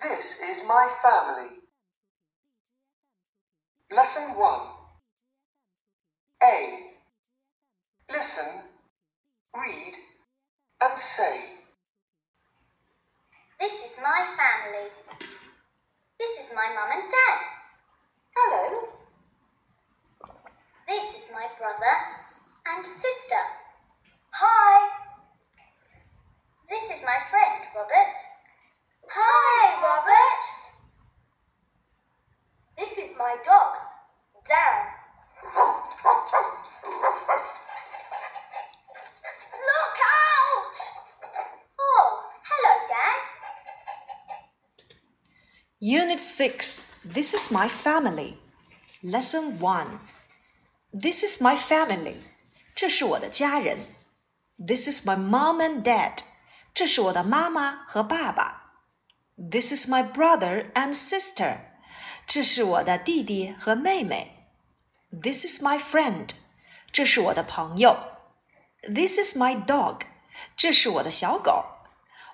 This is my family. Lesson 1 A. Listen, read, and say. This is my family. This is my mum and dad. Hello. This is my brother and sister. Hi. This is my friend, Robert. Hi, Robert. This is my dog, Darren. Look out! Oh, hello, Dan. Unit 6 This is my family. Lesson 1 This is my family. 这是我的家人。This is my mom and dad. 这是我的妈妈和爸爸。This is my brother and sister. 这是我的弟弟和妹妹。This is my friend. 这是我的朋友。This is my dog. 这是我的小狗。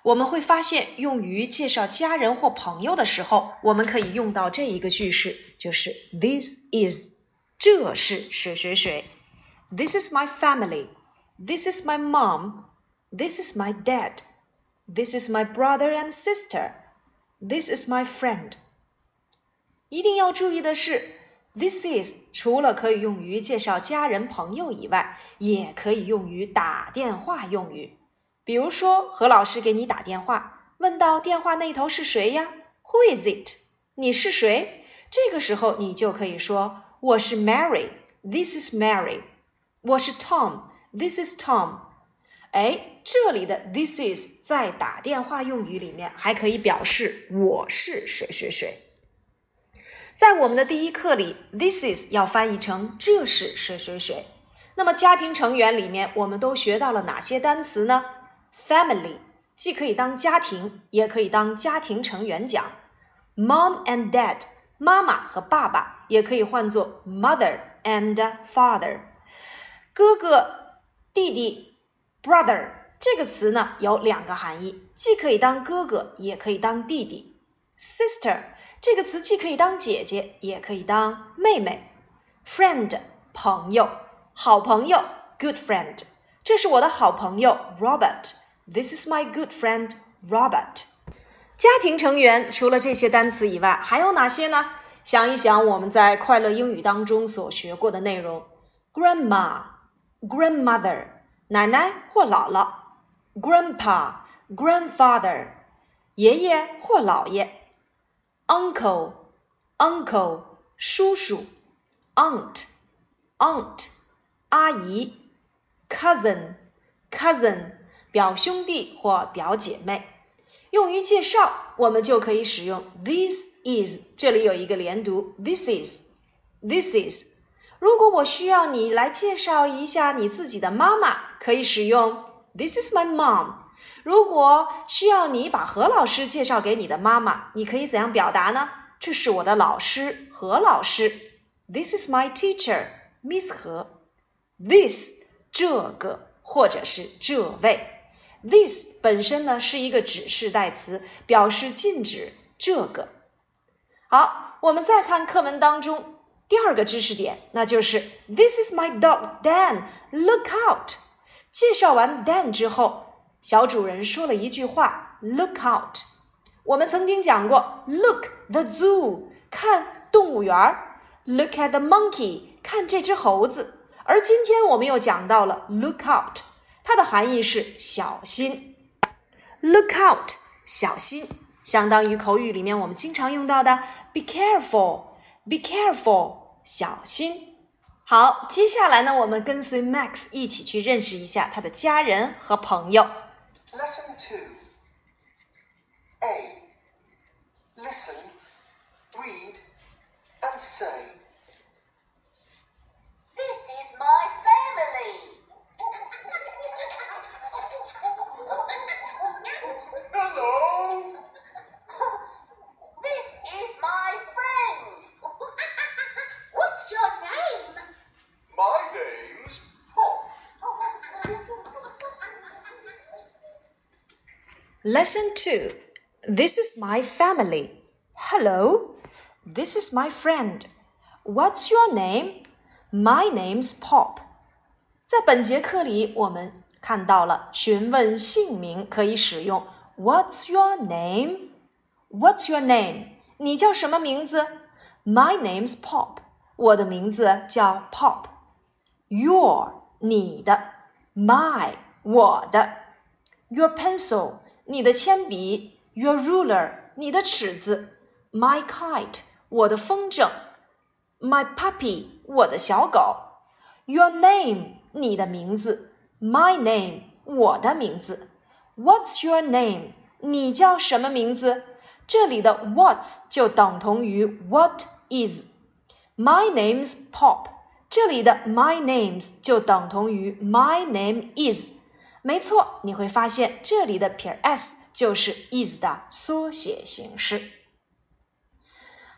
我们会发现，用于介绍家人或朋友的时候，我们可以用到这一个句式，就是 This is，这是谁谁谁。This is my family. This is my mom. This is my dad. This is my brother and sister. This is my friend. 一定要注意的是，this is 除了可以用于介绍家人朋友以外，也可以用于打电话用语。比如说，何老师给你打电话，问到电话那头是谁呀？Who is it？你是谁？这个时候你就可以说我是 Mary。This is Mary。我是 Tom。This is Tom。哎，这里的 this is 在打电话用语里面还可以表示我是谁谁谁。在我们的第一课里，this is 要翻译成这是谁谁谁。那么家庭成员里面，我们都学到了哪些单词呢？Family 既可以当家庭，也可以当家庭成员讲。Mom and Dad 妈妈和爸爸也可以换作 mother and father。哥哥、弟弟，brother 这个词呢有两个含义，既可以当哥哥，也可以当弟弟。Sister 这个词既可以当姐姐，也可以当妹妹。Friend 朋友，好朋友，good friend。这是我的好朋友 Robert。This is my good friend Robert。家庭成员除了这些单词以外，还有哪些呢？想一想我们在快乐英语当中所学过的内容：grandma、grandmother，奶奶或姥姥；grandpa、grandfather，爷爷或姥爷。uncle, uncle 叔叔，aunt, aunt 阿姨，cousin, cousin 表兄弟或表姐妹。用于介绍，我们就可以使用 this is，这里有一个连读，this is, this is。如果我需要你来介绍一下你自己的妈妈，可以使用 this is my mom。如果需要你把何老师介绍给你的妈妈，你可以怎样表达呢？这是我的老师何老师。This is my teacher, Miss 何。This 这个或者是这位。This 本身呢是一个指示代词，表示禁止这个。好，我们再看课文当中第二个知识点，那就是 This is my dog Dan. Look out！介绍完 Dan 之后。小主人说了一句话：“Look out！” 我们曾经讲过，“Look the zoo”，看动物园儿；“Look at the monkey”，看这只猴子。而今天我们又讲到了 “Look out”，它的含义是小心。Look out，小心，相当于口语里面我们经常用到的 “Be careful”，“Be careful”，小心。好，接下来呢，我们跟随 Max 一起去认识一下他的家人和朋友。Lesson two，A，listen，read，and say. Lesson 2 This is my family. Hello. This is my friend. What's your name? My name's Pop. 在本节课里，我们看到了询问姓名可以使用 What's your name? What's your name? 你叫什么名字？My name's Pop. 我的名字叫 Pop。Your 你的，My 我的。Your pencil 你的铅笔，Your ruler 你的尺子，My kite 我的风筝，My puppy 我的小狗，Your name 你的名字，My name 我的名字，What's your name 你叫什么名字？这里的 What's 就等同于 What is。My name's Pop，这里的 My name's 就等同于 My name is。 没错，你会发现这里的撇 s 就是 is 的缩写形式。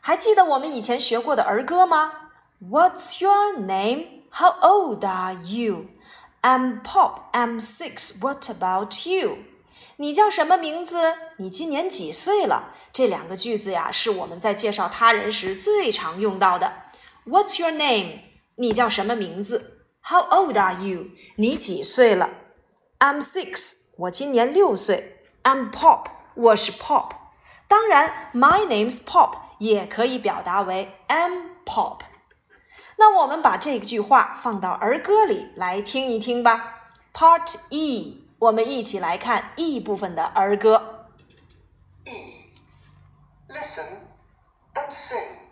还记得我们以前学过的儿歌吗？What's your name? How old are you? I'm Pop. I'm six. What about you? 你叫什么名字？你今年几岁了？这两个句子呀，是我们在介绍他人时最常用到的。What's your name？你叫什么名字？How old are you？你几岁了？I'm six。我今年六岁。I'm Pop。我是 Pop。当然，My name's Pop 也可以表达为 I'm Pop。那我们把这句话放到儿歌里来听一听吧。Part E，我们一起来看 E 部分的儿歌。E. Listen and sing.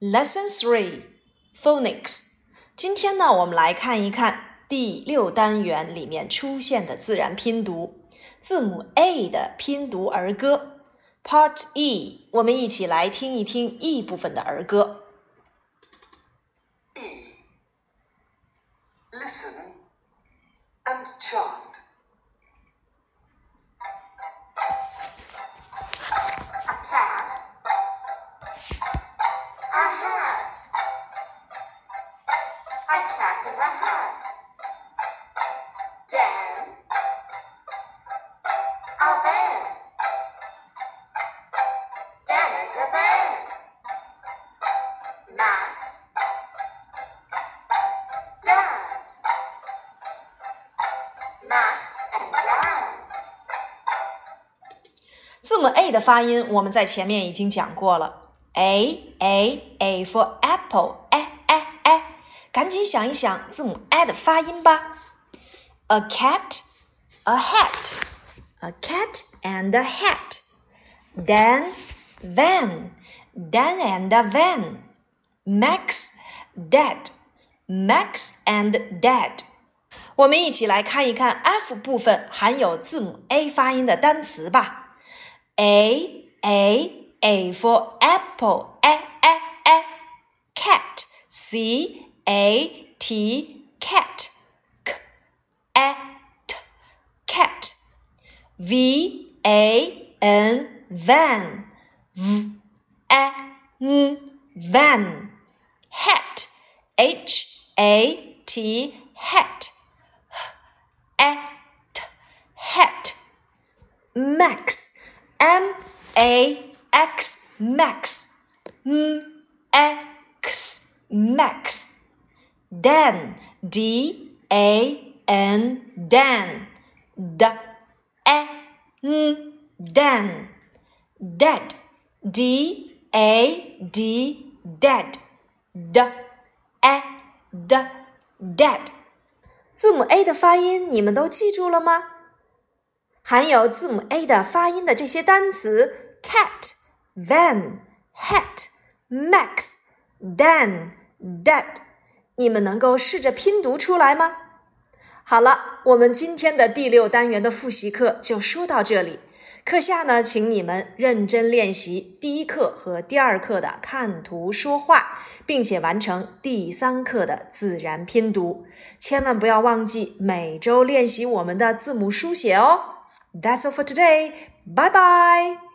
Lesson Three Phonics。今天呢，我们来看一看第六单元里面出现的自然拼读，字母 A 的拼读儿歌。Part E，我们一起来听一听 E 部分的儿歌。E. Listen and chant. 字母 A 的发音，我们在前面已经讲过了。A A A for apple，哎哎哎，赶紧想一想字母 A 的发音吧。A cat, a hat, a cat and a hat. Dan, van, Dan and a van. Max, dad, Max and dad. 我们一起来看一看 F 部分含有字母 A 发音的单词吧。 A A A for apple, a a a. Cat, C A T, cat. Cat. V A N. van v a n van hat h a t hat at hat max m a x max M A X max dan d a n dan d a n dan dead d a d dead d a d dead 字母 a 的发音你们都记住了吗？含有字母 a 的发音的这些单词：cat、van、hat、max、dan、dad，你们能够试着拼读出来吗？好了，我们今天的第六单元的复习课就说到这里。课下呢，请你们认真练习第一课和第二课的看图说话，并且完成第三课的自然拼读。千万不要忘记每周练习我们的字母书写哦。That's all for today. Bye bye.